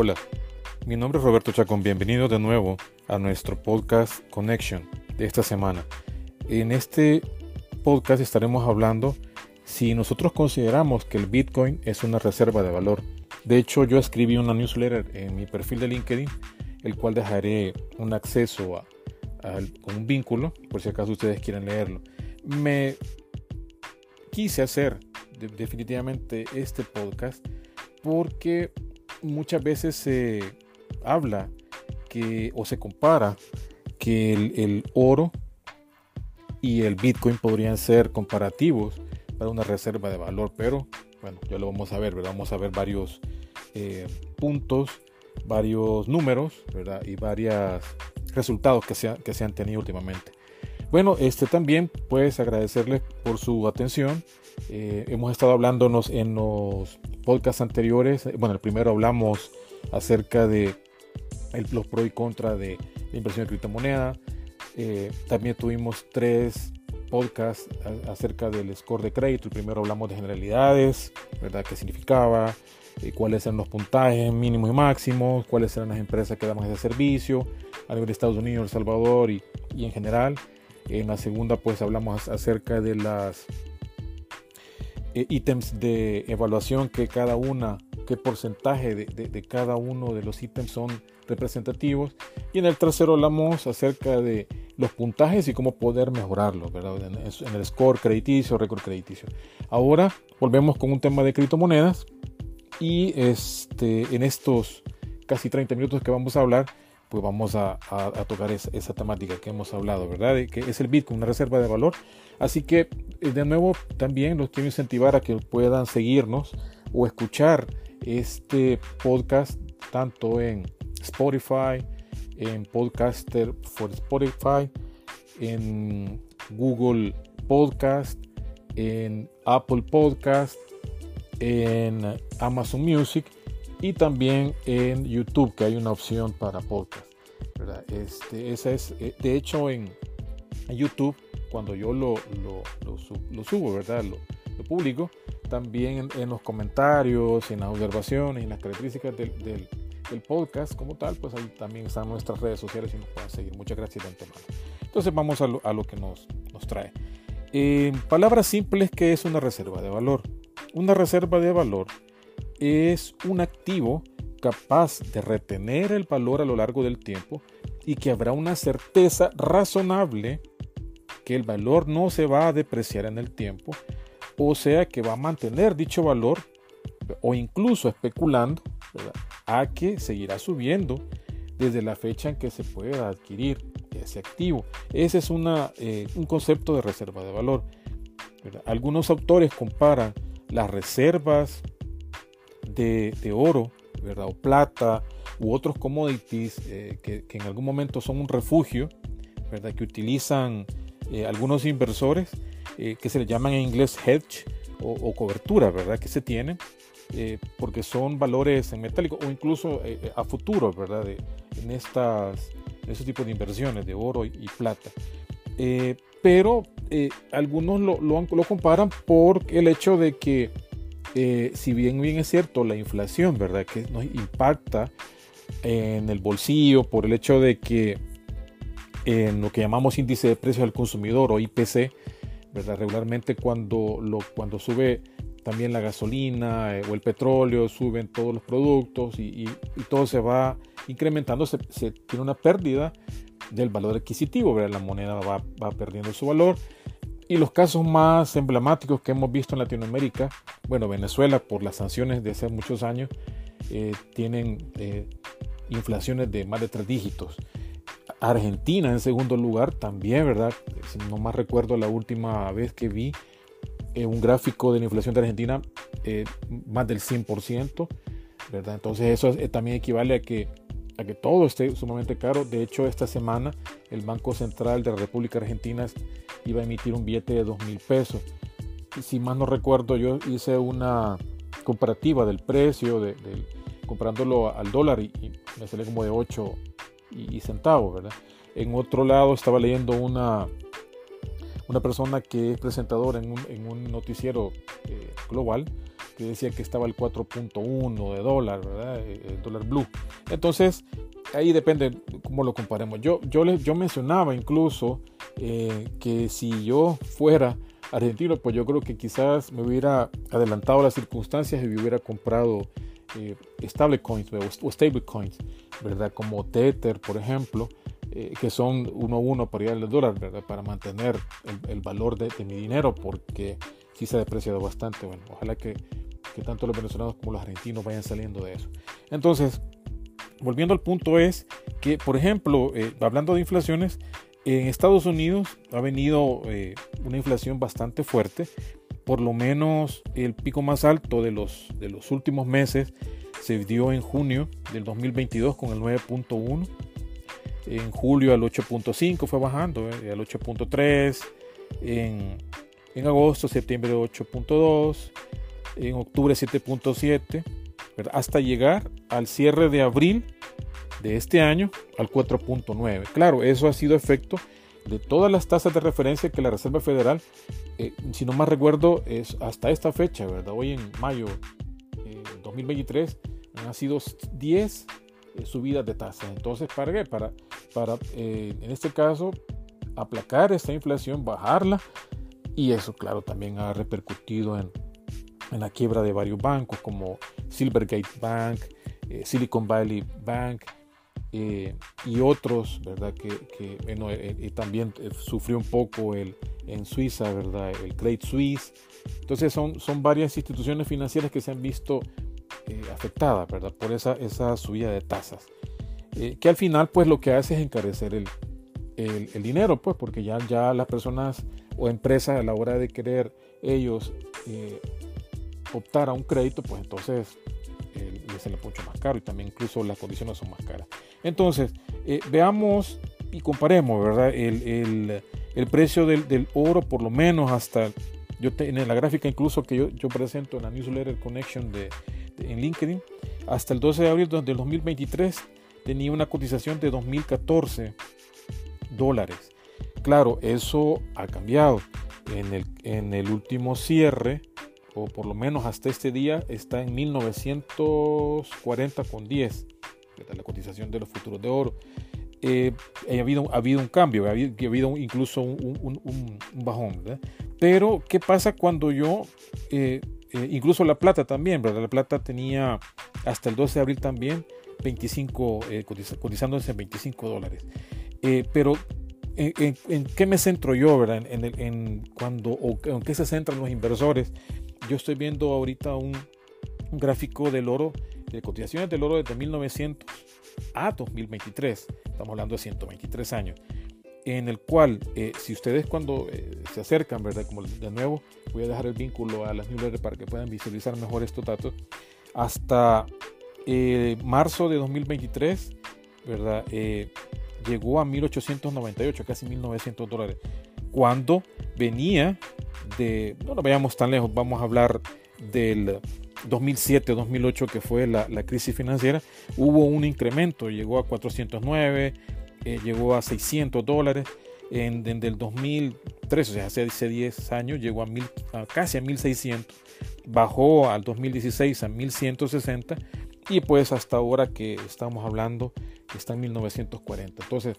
Hola, mi nombre es Roberto Chacón. Bienvenido de nuevo a nuestro podcast Connection de esta semana. En este podcast estaremos hablando si nosotros consideramos que el Bitcoin es una reserva de valor. De hecho, yo escribí una newsletter en mi perfil de LinkedIn, el cual dejaré un acceso a, con un vínculo, por si acaso ustedes quieren leerlo. Me quise hacer definitivamente este podcast porque muchas veces se habla que o se compara que el, oro y el Bitcoin podrían ser comparativos para una reserva de valor, pero bueno, ya lo vamos a ver, ¿verdad? Vamos a ver varios eh, puntos, varios números, ¿verdad? Y varios resultados que se, que se han tenido últimamente. Bueno, este también pues agradecerles por su atención. Eh, hemos estado hablándonos en los podcasts anteriores. Bueno, el primero hablamos acerca de los pros y contras de la inversión en criptomoneda. Eh, también tuvimos tres podcasts acerca del score de crédito. El primero hablamos de generalidades, ¿verdad? ¿Qué significaba? Eh, cuáles eran los puntajes mínimos y máximos, cuáles eran las empresas que daban ese servicio a nivel de Estados Unidos, El Salvador y, y en general. En la segunda pues hablamos acerca de las eh, ítems de evaluación que cada una, qué porcentaje de, cada uno de los ítems son representativos. Y en el tercero hablamos acerca de los puntajes y cómo poder mejorarlos, En, el score crediticio, récord crediticio. Ahora volvemos con un tema de criptomonedas y este, en estos casi 30 minutos que vamos a hablar, pues vamos a, tocar esa, temática que hemos hablado, ¿verdad? que es el Bitcoin, una reserva de valor. Así que, eh, de nuevo, también los quiero incentivar a que puedan seguirnos o escuchar este podcast tanto en Spotify, en Podcaster for Spotify, en Google Podcast, en Apple Podcast, en Amazon Music y también en YouTube, que hay una opción para podcast. Este, esa es, eh, de hecho, en, YouTube, cuando yo lo, lo, subo, ¿verdad? Lo, publico, también en, los comentarios, en las observaciones, en las características del, del, podcast como tal, pues ahí también están nuestras redes sociales y nos pueden seguir. Muchas gracias de antemano. Entonces vamos a lo, a lo que nos, nos trae. En palabras simples, ¿qué es una reserva de valor? Una reserva de valor es un activo capaz de retener el valor a lo largo del tiempo y que habrá una certeza razonable que el valor no se va a depreciar en el tiempo, o sea que va a mantener dicho valor o incluso especulando a que seguirá subiendo desde la fecha en que se pueda adquirir ese activo. Ese es una, eh, un concepto de reserva de valor. Algunos autores comparan las reservas de, oro, ¿verdad? O plata u otros commodities eh, que, en algún momento son un refugio, ¿verdad? Que utilizan eh, algunos inversores eh, que se le llaman en inglés hedge o, cobertura, ¿verdad? Que se tienen porque son valores en metálico o incluso a futuro, ¿verdad? en estas, esos tipos de inversiones de oro y, plata. pero algunos lo, lo comparan por el hecho de que eh, si bien bien es cierto la inflación, ¿verdad? Que nos impacta en el bolsillo por el hecho de que en lo que llamamos índice de precios al consumidor o IPC, ¿verdad? Regularmente cuando, lo, cuando sube también la gasolina eh, o el petróleo, suben todos los productos y, todo se va incrementando, se, tiene una pérdida del valor adquisitivo, ¿verdad? la moneda va, va perdiendo su valor y los casos más emblemáticos que hemos visto en Latinoamérica, bueno, Venezuela por las sanciones de hace muchos años, eh, tienen eh, inflaciones de más de tres dígitos. Argentina en segundo lugar también, ¿verdad? Si no más recuerdo la última vez que vi eh, un gráfico de la inflación de Argentina, más del 100%, ¿verdad? Entonces eso también equivale a que, a que todo esté sumamente caro. De hecho, esta semana el Banco Central de la República Argentina iba a emitir un billete de 2 mil pesos. Si más no recuerdo, yo hice una comparativa del precio, de, comprándolo al dólar y, me sale como de 8 y, centavos, ¿verdad? En otro lado estaba leyendo una, una persona que es presentadora en un, noticiero eh, global que decía que estaba el 4.1 de dólar, ¿verdad? Eh, el dólar blue. Entonces, ahí depende cómo lo comparemos. Yo, yo, les, yo mencionaba incluso eh, que si yo fuera argentino, pues yo creo que quizás me hubiera adelantado las circunstancias y me hubiera comprado eh, stable coins o stable coins, ¿verdad? Como Tether, por ejemplo, eh, que son uno a uno para ir al dólar. Para mantener el, valor de, mi dinero, porque sí se ha depreciado bastante. Bueno, ojalá que, que tanto los venezolanos como los argentinos vayan saliendo de eso. Entonces, volviendo al punto es que, por ejemplo, eh, hablando de inflaciones, en Estados Unidos ha venido eh, una inflación bastante fuerte, por lo menos el pico más alto de los, de los últimos meses se dio en junio del 2022 con el 9.1, en julio al 8.5 fue bajando, eh, al 8.3, en, en agosto, septiembre 8.2, en octubre 7.7, hasta llegar al cierre de abril de este año al 4.9. Claro, eso ha sido efecto de todas las tasas de referencia que la Reserva Federal, eh, si no más recuerdo, es hasta esta fecha, ¿verdad? Hoy en mayo eh, 2023 han sido 10 eh, subidas de tasas. Entonces, ¿para qué? Para, para eh, en este caso, aplacar esta inflación, bajarla. Y eso, claro, también ha repercutido en, en la quiebra de varios bancos como Silvergate Bank, Silicon Valley Bank, eh, y otros, ¿verdad? Que, eh, eh, también sufrió un poco el, en Suiza, ¿verdad? El Credit Suisse. Entonces son, son varias instituciones financieras que se han visto afectadas, ¿verdad? Por esa, esa subida de tasas. que al final, pues lo que hace es encarecer el, el, el, dinero, pues, porque ya, ya las personas o empresas a la hora de querer ellos optar a un crédito, pues entonces les sale mucho más caro y también incluso las condiciones son más caras. Entonces, eh, veamos y comparemos, ¿verdad? El, precio del, oro, por lo menos hasta, yo en la gráfica incluso que yo, yo presento en la newsletter Connection de, en LinkedIn, hasta el 12 de abril del 2023 tenía una cotización de 2014 dólares. Claro, eso ha cambiado. En el, en el último cierre, o por lo menos hasta este día, está en 1940 con 10 la cotización de los futuros de oro. Eh, ha, habido, ha habido un cambio, ha habido, ha habido incluso un, un, bajón. Pero, ¿qué pasa cuando yo, eh, eh, incluso la plata también. La plata tenía hasta el 12 de abril también 25, cotizándose en 25 dólares. pero, ¿en, qué me centro yo, ¿verdad? En, en, cuando, o en qué se centran los inversores? Yo estoy viendo ahorita un, un gráfico del oro de cotizaciones del oro desde 1900 a 2023, estamos hablando de 123 años, en el cual, eh, si ustedes cuando eh, se acercan, ¿verdad? Como de nuevo, voy a dejar el vínculo a las newsletters para que puedan visualizar mejor estos datos, hasta eh, marzo de 2023, ¿verdad? llegó a 1898, casi 1900 dólares, cuando venía de, no lo veamos tan lejos, vamos a hablar del 2007-2008, que fue la, crisis financiera, hubo un incremento, llegó a 409, eh, llegó a 600 dólares. En, el 2003, o sea, hace 10 años, llegó a, casi a 1600, bajó al 2016 a 1160 y pues hasta ahora que estamos hablando está en 1940. Entonces,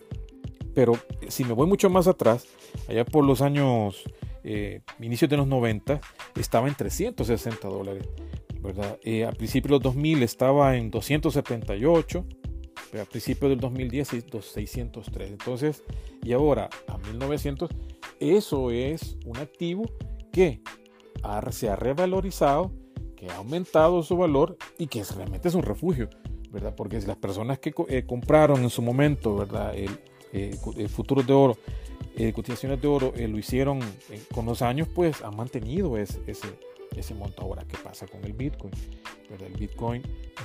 pero si me voy mucho más atrás, allá por los años, eh, inicios de los 90, estaba en 360 dólares. ¿verdad? Eh, a principios de los 2000 estaba en 278, a principios del 2010 603. Entonces, y ahora a 1900, eso es un activo que se ha revalorizado, que ha aumentado su valor y que realmente es un refugio, ¿verdad? Porque si las personas que eh, compraron en su momento, ¿verdad? El, eh, futuros de oro, cotizaciones de oro, lo hicieron con los años, pues han mantenido ese ese monto. Ahora, ¿qué pasa con el Bitcoin? Pero el Bitcoin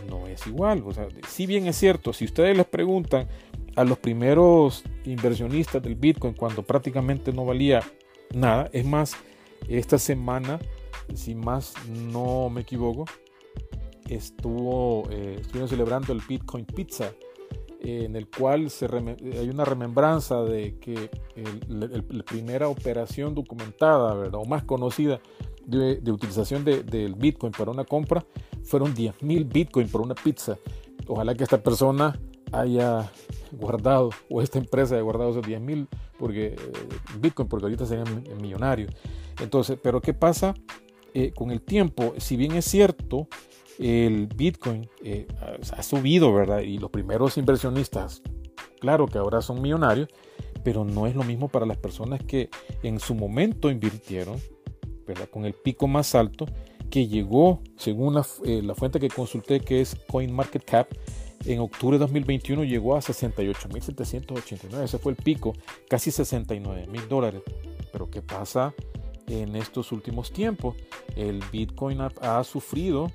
no es igual. O sea, si bien es cierto, si ustedes les preguntan a los primeros inversionistas del Bitcoin cuando prácticamente no valía nada, es más, esta semana, si más no me equivoco, estuvo, eh, estuvieron celebrando el Bitcoin Pizza, en el cual se hay una remembranza de que la primera operación documentada, ¿verdad? o más conocida de, utilización del Bitcoin para una compra fueron 10.000 Bitcoin por una pizza. Ojalá que esta persona haya guardado, o esta empresa haya guardado esos 10.000 porque, eh, Bitcoin, porque ahorita serían millonarios. Entonces, pero ¿qué pasa eh, con el tiempo? Si bien es cierto, el Bitcoin eh, ha subido, ¿verdad? Y los primeros inversionistas, claro que ahora son millonarios, pero no es lo mismo para las personas que en su momento invirtieron, Con el pico más alto que llegó, según la, eh, la fuente que consulté, que es CoinMarketCap, en octubre de 2021 llegó a 68.789. Ese fue el pico, casi 69 mil dólares. Pero ¿qué pasa en estos últimos tiempos? El Bitcoin ha, sufrido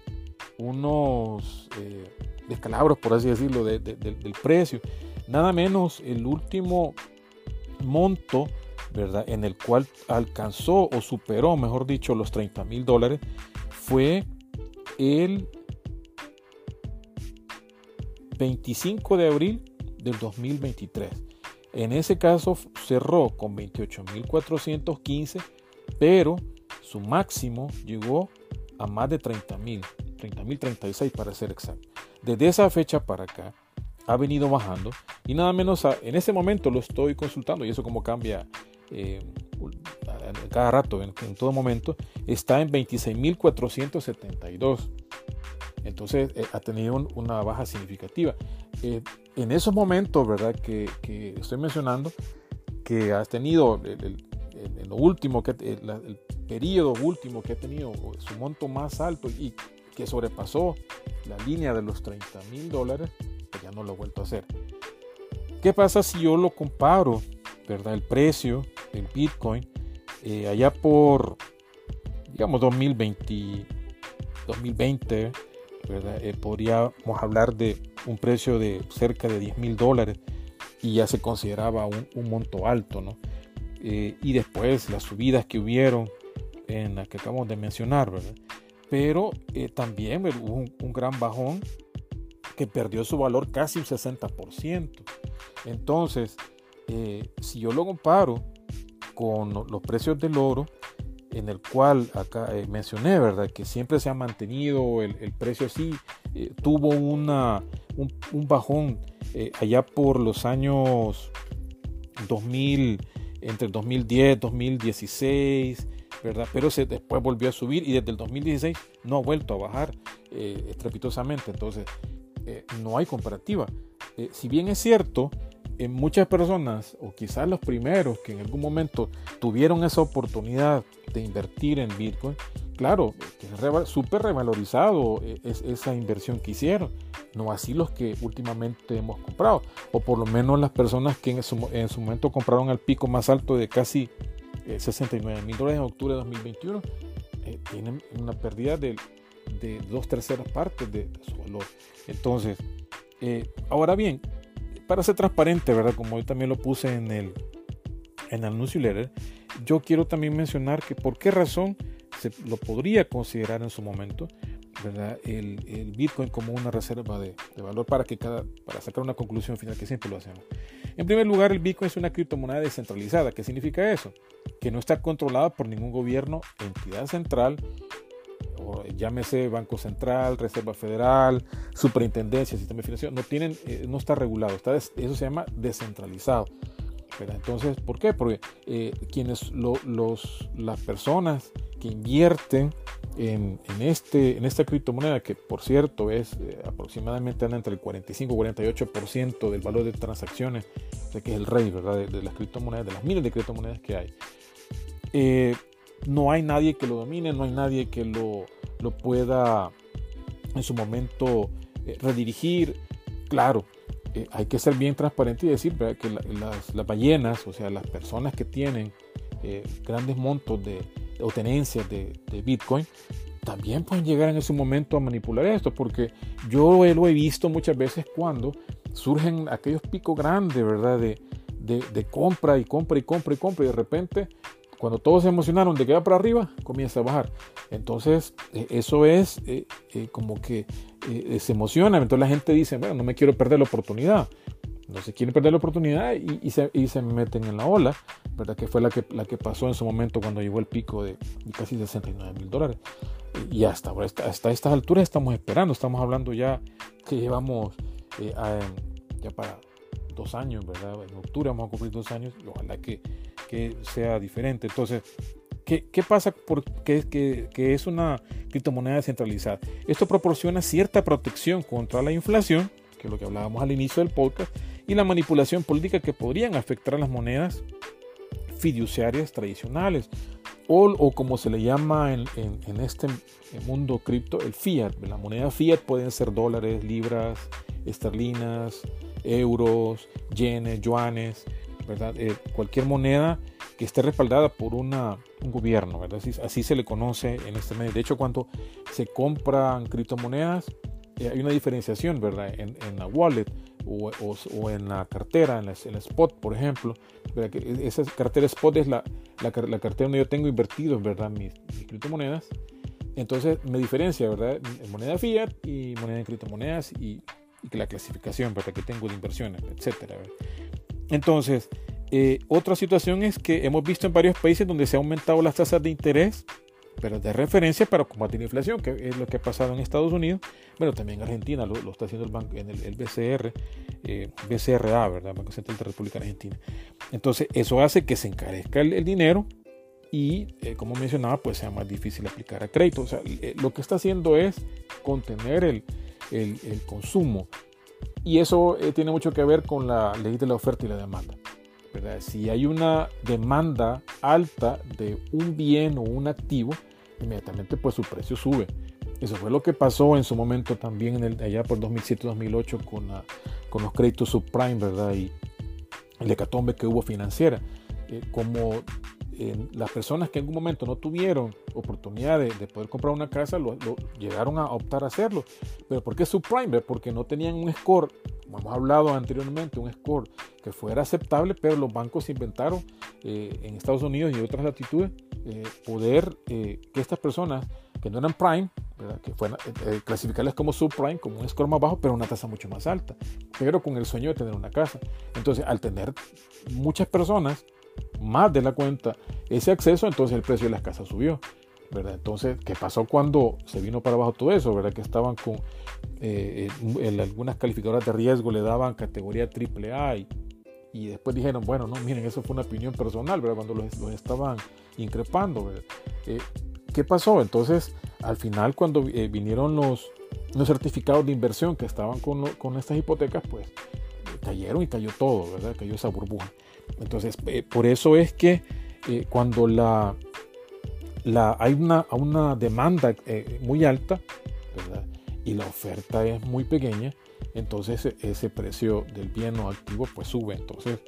unos eh, descalabros, por así decirlo, del precio. Nada menos el último monto, ¿verdad? En el cual alcanzó o superó, mejor dicho, los 30 mil dólares, fue el 25 de abril del 2023. En ese caso cerró con 28.415, pero su máximo llegó a más de 30.000, 30.036 para ser exacto. Desde esa fecha para acá, ha venido bajando y nada menos en ese momento lo estoy consultando y eso como cambia eh, cada rato, en, todo momento, está en 26.472. Entonces eh, ha tenido una baja significativa. Eh, en esos momentos, ¿verdad? Que, estoy mencionando, que has tenido el, último, que, el, periodo último que ha tenido su monto más alto y que sobrepasó la línea de los 30 mil dólares, ya no lo he vuelto a hacer. ¿Qué pasa si yo lo comparo, verdad, el precio del Bitcoin eh, allá por, digamos, 2020, 2020 ¿verdad? Eh, podríamos hablar de un precio de cerca de 10 mil dólares y ya se consideraba un, monto alto, ¿no? Eh, y después las subidas que hubieron en las que acabamos de mencionar, ¿verdad? Pero también hubo un gran bajón que perdió su valor casi un 60%. Entonces, si yo lo comparo con los precios del oro, en el cual acá eh, mencioné, ¿verdad? Que siempre se ha mantenido el, precio así, eh, tuvo una, un, bajón allá por los años 2000, entre 2010, 2016, ¿verdad? Pero se, después volvió a subir y desde el 2016 no ha vuelto a bajar estrepitosamente. Entonces, eh, no hay comparativa. Eh, si bien es cierto, en muchas personas, o quizás los primeros que en algún momento tuvieron esa oportunidad de invertir en Bitcoin, claro, es súper revalorizado eh, es, esa inversión que hicieron. No así los que últimamente hemos comprado, o por lo menos las personas que en su, en su momento compraron al pico más alto de casi 69 mil dólares en octubre de 2021, tienen una pérdida de dos terceras partes de, su valor. Entonces, eh, ahora bien, para ser transparente, ¿verdad? Como yo también lo puse en el, en el newsletter, yo quiero también mencionar que por qué razón se lo podría considerar en su momento, ¿verdad? El, Bitcoin como una reserva de, de, valor para, que cada, para sacar una conclusión final, que siempre lo hacemos. En primer lugar, el Bitcoin es una criptomoneda descentralizada. ¿Qué significa eso? Que no está controlada por ningún gobierno, entidad central llámese Banco Central, Reserva Federal, Superintendencia, Sistema Financiero, no, tienen, eh, no está regulado, está eso se llama descentralizado. Entonces, ¿por qué? Porque eh, quienes los, las personas que invierten en, este, en esta criptomoneda, que por cierto es eh, aproximadamente entre el 45 y 48% del valor de transacciones, o que es el rey ¿verdad? De, las criptomonedas, de las miles de criptomonedas que hay, no hay nadie que lo domine, no hay nadie que lo, lo pueda en su momento eh, redirigir. Claro, eh, hay que ser bien transparente y decir que las, ballenas, o sea, las personas que tienen eh, grandes montos de, o tenencias de, Bitcoin, también pueden llegar en ese momento a manipular esto, porque yo lo he visto muchas veces cuando surgen aquellos picos grandes, ¿verdad? De, de, compra y compra y compra y compra y de repente cuando todos se emocionaron de que va para arriba, comienza a bajar. Entonces, eh, eso es eh, eh, como que se emociona. Entonces la gente dice, bueno, no me quiero perder la oportunidad. No se quieren perder la oportunidad y, se, meten en la ola, ¿verdad? Que fue la que, pasó en su momento cuando llegó el pico de, casi 69 mil dólares. Y hasta, hasta estas alturas estamos esperando, estamos hablando ya que llevamos ya para dos años, ¿verdad? En octubre vamos a cumplir dos años y ojalá que, que sea diferente. Entonces, ¿qué, qué pasa? Porque que, que es una criptomoneda descentralizada. Esto proporciona cierta protección contra la inflación, que es lo que hablábamos al inicio del podcast, y la manipulación política que podrían afectar a las monedas fiduciarias tradicionales o, como se le llama en, en, este mundo cripto, el fiat. La moneda fiat pueden ser dólares, libras, esterlinas, euros, yenes, yuanes, ¿verdad? Eh, cualquier moneda que esté respaldada por una, un gobierno, ¿verdad? Así, se le conoce en este medio. De hecho, cuando se compran criptomonedas, eh, hay una diferenciación, ¿verdad? En, en la wallet o, o, en la cartera, en, la, spot, por ejemplo. ¿verdad? Esa cartera spot es la, la, cartera donde yo tengo invertidos, ¿verdad? Mis, criptomonedas. Entonces me diferencia, ¿verdad? Moneda fiat y moneda en criptomonedas y la clasificación, ¿verdad? Que tengo de inversiones, etcétera. Entonces, eh, otra situación es que hemos visto en varios países donde se han aumentado las tasas de interés pero de referencia para combatir la inflación, que es lo que ha pasado en Estados Unidos, bueno, también en Argentina lo, está haciendo el, banco, en el, BCR, eh, BCRA, ¿verdad? Banco Central de la República Argentina. Entonces, eso hace que se encarezca el, dinero y, eh, como mencionaba, pues sea más difícil aplicar a crédito. O sea, eh, lo que está haciendo es contener el, el, consumo. Y eso tiene mucho que ver con la ley de la oferta y la demanda. Si hay una demanda alta de un bien o un activo, inmediatamente pues su precio sube. Eso fue lo que pasó en su momento también en el, allá por 2007-2008 con, con los créditos subprime, ¿verdad? Y el hecatombe que hubo financiera. Eh, como las personas que en un momento no tuvieron oportunidad de, poder comprar una casa, lo, llegaron a optar a hacerlo. ¿Pero por qué subprime? Porque no tenían un score, como hemos hablado anteriormente, un score que fuera aceptable, pero los bancos inventaron eh, en Estados Unidos y otras latitudes eh, poder eh, que estas personas que no eran prime, que fueran eh, clasificarlas como subprime, como un score más bajo, pero una tasa mucho más alta, pero con el sueño de tener una casa. Entonces, al tener muchas personas más de la cuenta ese acceso, entonces el precio de las casas subió. ¿verdad? Entonces, ¿qué pasó cuando se vino para abajo todo eso? ¿verdad? Que estaban con algunas calificadoras de riesgo, le daban categoría AAA y y después dijeron, bueno, no, miren, eso fue una opinión personal, ¿verdad? Cuando los, estaban increpando, eh, ¿Qué pasó? Entonces, al final, cuando eh, vinieron los, los certificados de inversión que estaban con, con estas hipotecas, pues cayeron y cayó todo, ¿verdad? Cayó esa burbuja. Entonces, eh, por eso es que cuando la, hay una, una demanda muy alta, ¿verdad? Y la oferta es muy pequeña, entonces e, ese precio del bien o activo pues sube. Entonces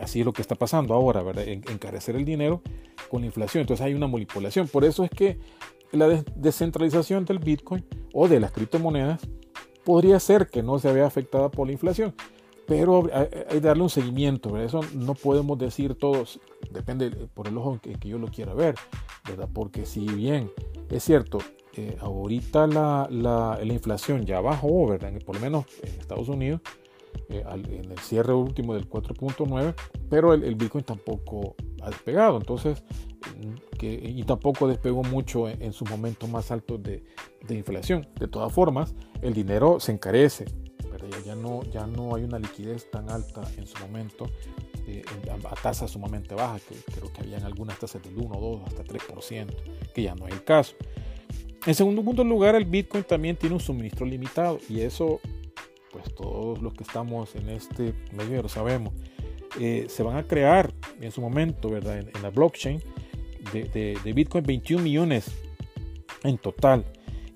así es lo que está pasando ahora, ¿verdad? Encarecer el dinero con la inflación. Entonces hay una manipulación. Por eso es que la descentralización del Bitcoin o de las criptomonedas podría ser que no se vea afectada por la inflación. Pero hay que darle un seguimiento, Eso no podemos decir todos, depende por el ojo en que yo lo quiera ver, ¿verdad? Porque si bien es cierto, eh, ahorita la, la, la, inflación ya bajó, ¿verdad? Por lo menos en Estados Unidos, eh, en el cierre último del 4.9, pero el, Bitcoin tampoco ha despegado, entonces, mm, que, y tampoco despegó mucho en, su momento más alto de, de, inflación. De todas formas, el dinero se encarece, ya, no, ya no hay una liquidez tan alta en su momento eh, a, tasas sumamente bajas, que creo que habían algunas tasas del 1, 2, hasta 3%, que ya no es el caso. En segundo punto lugar, el Bitcoin también tiene un suministro limitado y eso, pues todos los que estamos en este medio lo sabemos. Eh, se van a crear en su momento, ¿verdad? En, la blockchain de, de, Bitcoin 21 millones en total.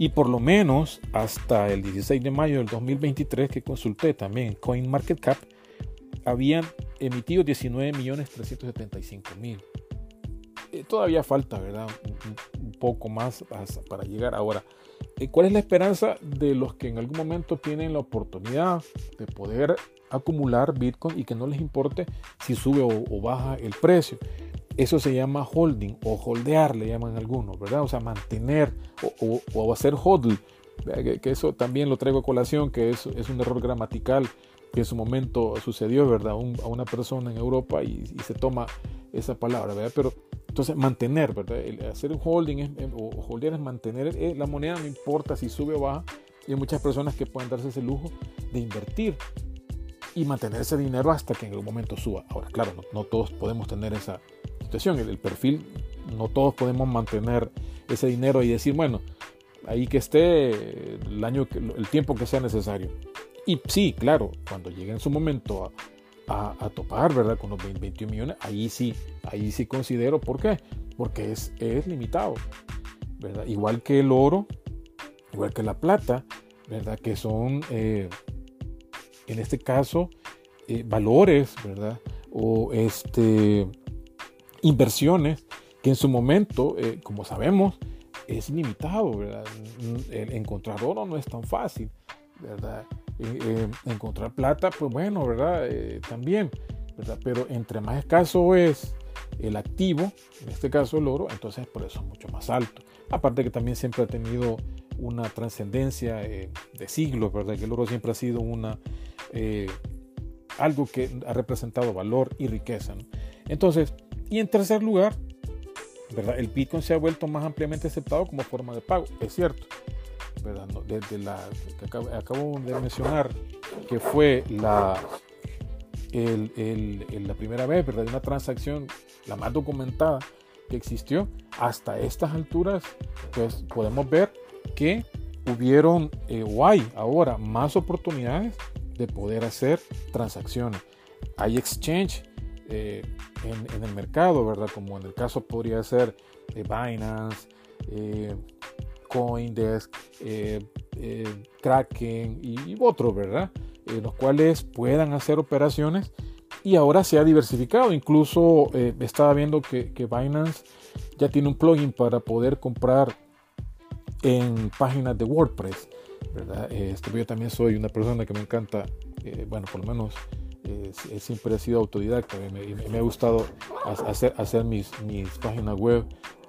Y por lo menos hasta el 16 de mayo del 2023 que consulté también en CoinMarketCap, habían emitido 19 millones 375 mil. Eh, todavía falta, ¿verdad? Un, poco más para llegar ahora. Eh, ¿Cuál es la esperanza de los que en algún momento tienen la oportunidad de poder acumular Bitcoin y que no les importe si sube o, baja el precio? Eso se llama holding o holdear, le llaman algunos, ¿verdad? O sea, mantener o, hacer hodl, que, eso también lo traigo a colación, que es, un error gramatical que en su momento sucedió, ¿verdad? a una persona en Europa y, se toma esa palabra, ¿verdad? Pero entonces mantener, ¿verdad? hacer un holding es, o holder es mantener la moneda, no importa si sube o baja. Y hay muchas personas que pueden darse ese lujo de invertir y mantener ese dinero hasta que en algún momento suba. Ahora, claro, no, todos podemos tener esa El, perfil, no todos podemos mantener ese dinero y decir, bueno, ahí que esté el año, el tiempo que sea necesario. Y sí, claro, cuando llegue en su momento a, a, topar, ¿verdad? Con los 20, 21 millones, ahí sí, ahí sí considero, ¿por qué? Porque es, es limitado, ¿verdad? Igual que el oro, igual que la plata, ¿verdad? Que son, eh, en este caso, eh, valores, ¿verdad? O este, inversiones que en su momento, eh, como sabemos, es limitado, ¿verdad? encontrar oro no es tan fácil, ¿verdad? encontrar plata, pues bueno, ¿verdad? también, ¿verdad? Pero entre más escaso es el activo, en este caso el oro, entonces por eso es mucho más alto. Aparte que también siempre ha tenido una trascendencia eh, de siglos, ¿verdad? Que el oro siempre ha sido una, eh, algo que ha representado valor y riqueza. Entonces, y en tercer lugar, ¿verdad? El Bitcoin se ha vuelto más ampliamente aceptado como forma de pago, es cierto. ¿verdad? Desde la que acabo, de mencionar, que fue la, el, la primera vez, ¿verdad? Una transacción, la más documentada que existió, hasta estas alturas, pues podemos ver que hubieron eh, o hay ahora más oportunidades de poder hacer transacciones. Hay exchange eh, en, el mercado, ¿verdad? Como en el caso podría ser eh, Binance, Coindesk, Kraken y, otros, ¿verdad? los cuales puedan hacer operaciones y ahora se ha diversificado. Incluso estaba viendo que, Binance ya tiene un plugin para poder comprar en páginas de WordPress. ¿verdad? Este, yo también soy una persona que me encanta, eh, bueno, por lo menos eh, siempre he sido autodidacta, me, me, ha gustado hacer, hacer mis, mis, páginas web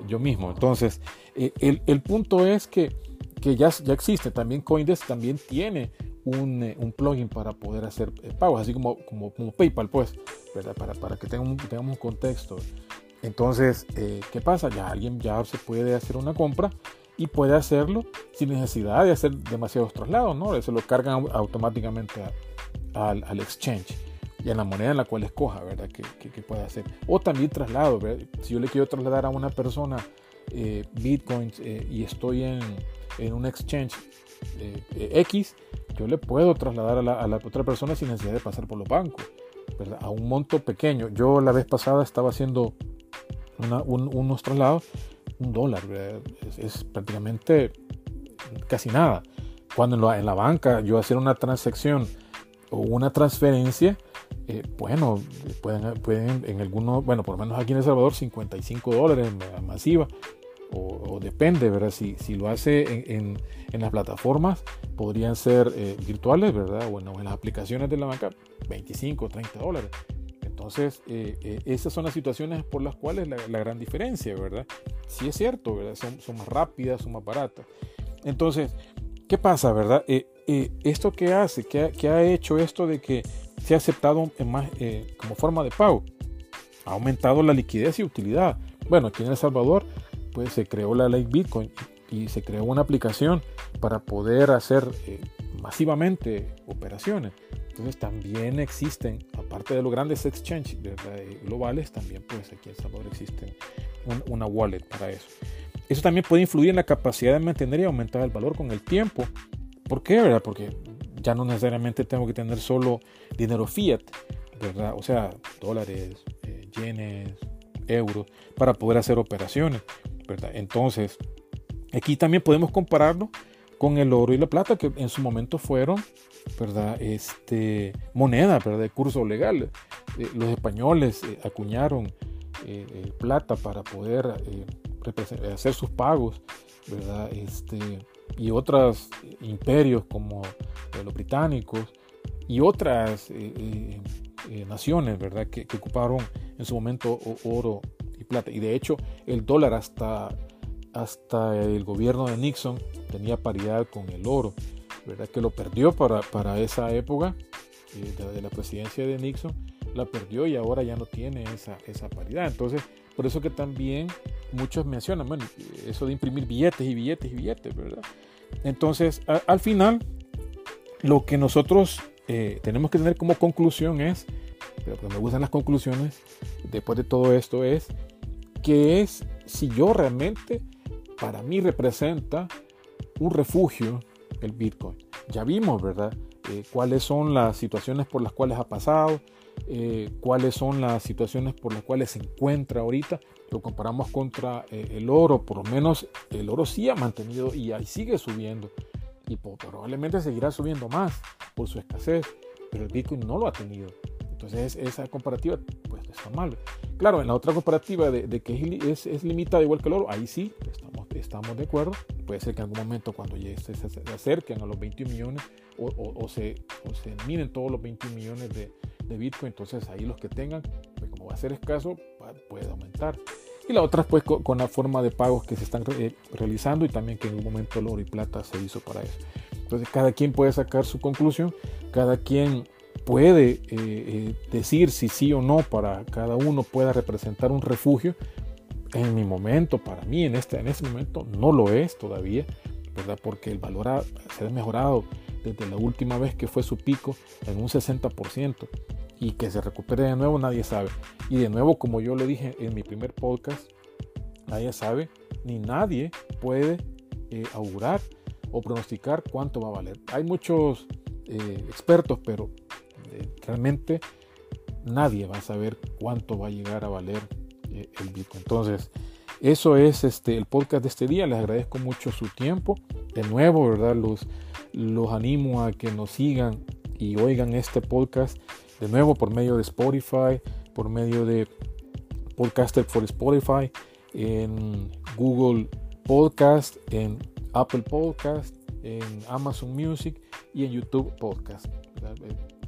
yo mismo. Entonces, eh, el, el, punto es que, que ya, ya existe, también Coindesk también tiene un, un, plugin para poder hacer pagos, así como, como, como PayPal, pues, ¿verdad? Para, para que tengamos, tengamos un contexto. Entonces, ¿qué pasa? Ya alguien ya se puede hacer una compra y puede hacerlo sin necesidad de hacer demasiados traslados, ¿no? Se lo cargan automáticamente al, exchange y a la moneda en la cual escoja, ¿verdad? Que, que, puede hacer. O también traslado, ¿verdad? Si yo le quiero trasladar a una persona eh, bitcoins eh, y estoy en, en un exchange eh, X, yo le puedo trasladar a la, a la, otra persona sin necesidad de pasar por los bancos, ¿verdad? A un monto pequeño. Yo la vez pasada estaba haciendo unos traslados un dólar, es, prácticamente casi nada. Cuando en la, en la, banca yo hacer una transacción o una transferencia, eh, bueno, pueden, pueden en algunos, bueno, por lo menos aquí en El Salvador, 55 dólares masiva, o, depende, ¿verdad? Si, si lo hace en, en, las plataformas, podrían ser eh, virtuales, ¿verdad? Bueno, en las aplicaciones de la banca, 25, 30 dólares. Entonces, eh, esas son las situaciones por las cuales la, gran diferencia, ¿verdad? Sí es cierto, ¿verdad? Son, son más rápidas, son más baratas. Entonces, ¿qué pasa, verdad? ¿Esto qué hace? ¿Qué, ¿Qué, ha hecho esto de que se ha aceptado en más, como forma de pago? Ha aumentado la liquidez y utilidad. Bueno, aquí en El Salvador, pues se creó la ley Bitcoin y se creó una aplicación para poder hacer masivamente operaciones. Entonces también existen, aparte de los grandes exchanges globales, también pues aquí en Salvador existe una wallet para eso. Eso también puede influir en la capacidad de mantener y aumentar el valor con el tiempo. ¿Por qué? ¿verdad? Porque ya no necesariamente tengo que tener solo dinero fiat, ¿verdad? O sea, dólares, eh, yenes, euros, para poder hacer operaciones, ¿verdad? Entonces, aquí también podemos compararlo con el oro y la plata, que en su momento fueron ¿verdad? Este, moneda ¿verdad? de curso legal. Eh, los españoles eh, acuñaron plata para poder hacer sus pagos, ¿verdad? Este, y otros imperios como los británicos y otras naciones ¿verdad? Que, que, ocuparon en su momento oro y plata. Y de hecho el dólar hasta, hasta el gobierno de Nixon tenía paridad con el oro. ¿verdad? que lo perdió para, para esa época eh, de, la presidencia de Nixon, la perdió y ahora ya no tiene esa, esa paridad. Entonces, por eso que también muchos mencionan, bueno, eso de imprimir billetes y billetes y billetes, ¿verdad? Entonces, al final, lo que nosotros eh, tenemos que tener como conclusión es, pero que me gustan las conclusiones después de todo esto, es que es si yo realmente, para mí representa un refugio el Bitcoin. Ya vimos, ¿verdad? Eh, cuáles son las situaciones por las cuales ha pasado, eh, cuáles son las situaciones por las cuales se encuentra ahorita. Lo comparamos contra el oro, por lo menos el oro sí ha mantenido y ahí sigue subiendo y probablemente seguirá subiendo más por su escasez, pero el Bitcoin no lo ha tenido. Entonces esa comparativa pues está mal. Claro, en la otra comparativa de, que es, es, limitada igual que el oro, ahí sí estamos, estamos de acuerdo. Puede ser que en algún momento cuando ya se, se, acerquen a los 21 millones o, o, se, o se miren todos los 21 millones de, de Bitcoin, entonces ahí los que tengan, pues va a ser escaso, puede aumentar y la otra pues con, la forma de pagos que se están eh, realizando y también que en un momento el oro y plata se hizo para eso. Entonces cada quien puede sacar su conclusión, cada quien puede eh, eh, decir si sí o no para cada uno pueda representar un refugio. En mi momento, para mí en este, en este momento no lo es todavía, ¿verdad? Porque el valor se ha mejorado desde la última vez que fue su pico en un 60% y que se recupere de nuevo nadie sabe. Y de nuevo, como yo le dije en mi primer podcast, nadie sabe, ni nadie puede eh, augurar o pronosticar cuánto va a valer. Hay muchos eh, expertos, pero eh, realmente nadie va a saber cuánto va a llegar a valer el Bitcoin. Entonces, eso es este, el podcast de este día. Les agradezco mucho su tiempo. De nuevo, ¿verdad? Los, los animo a que nos sigan y oigan este podcast de nuevo por medio de Spotify, por medio de Podcaster for Spotify, en Google Podcast, en Apple Podcast, en Amazon Music y en YouTube Podcast.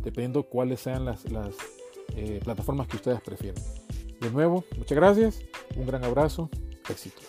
Dependiendo cuáles sean las, eh, plataformas que ustedes prefieren. De nuevo, muchas gracias, un gran abrazo, éxito.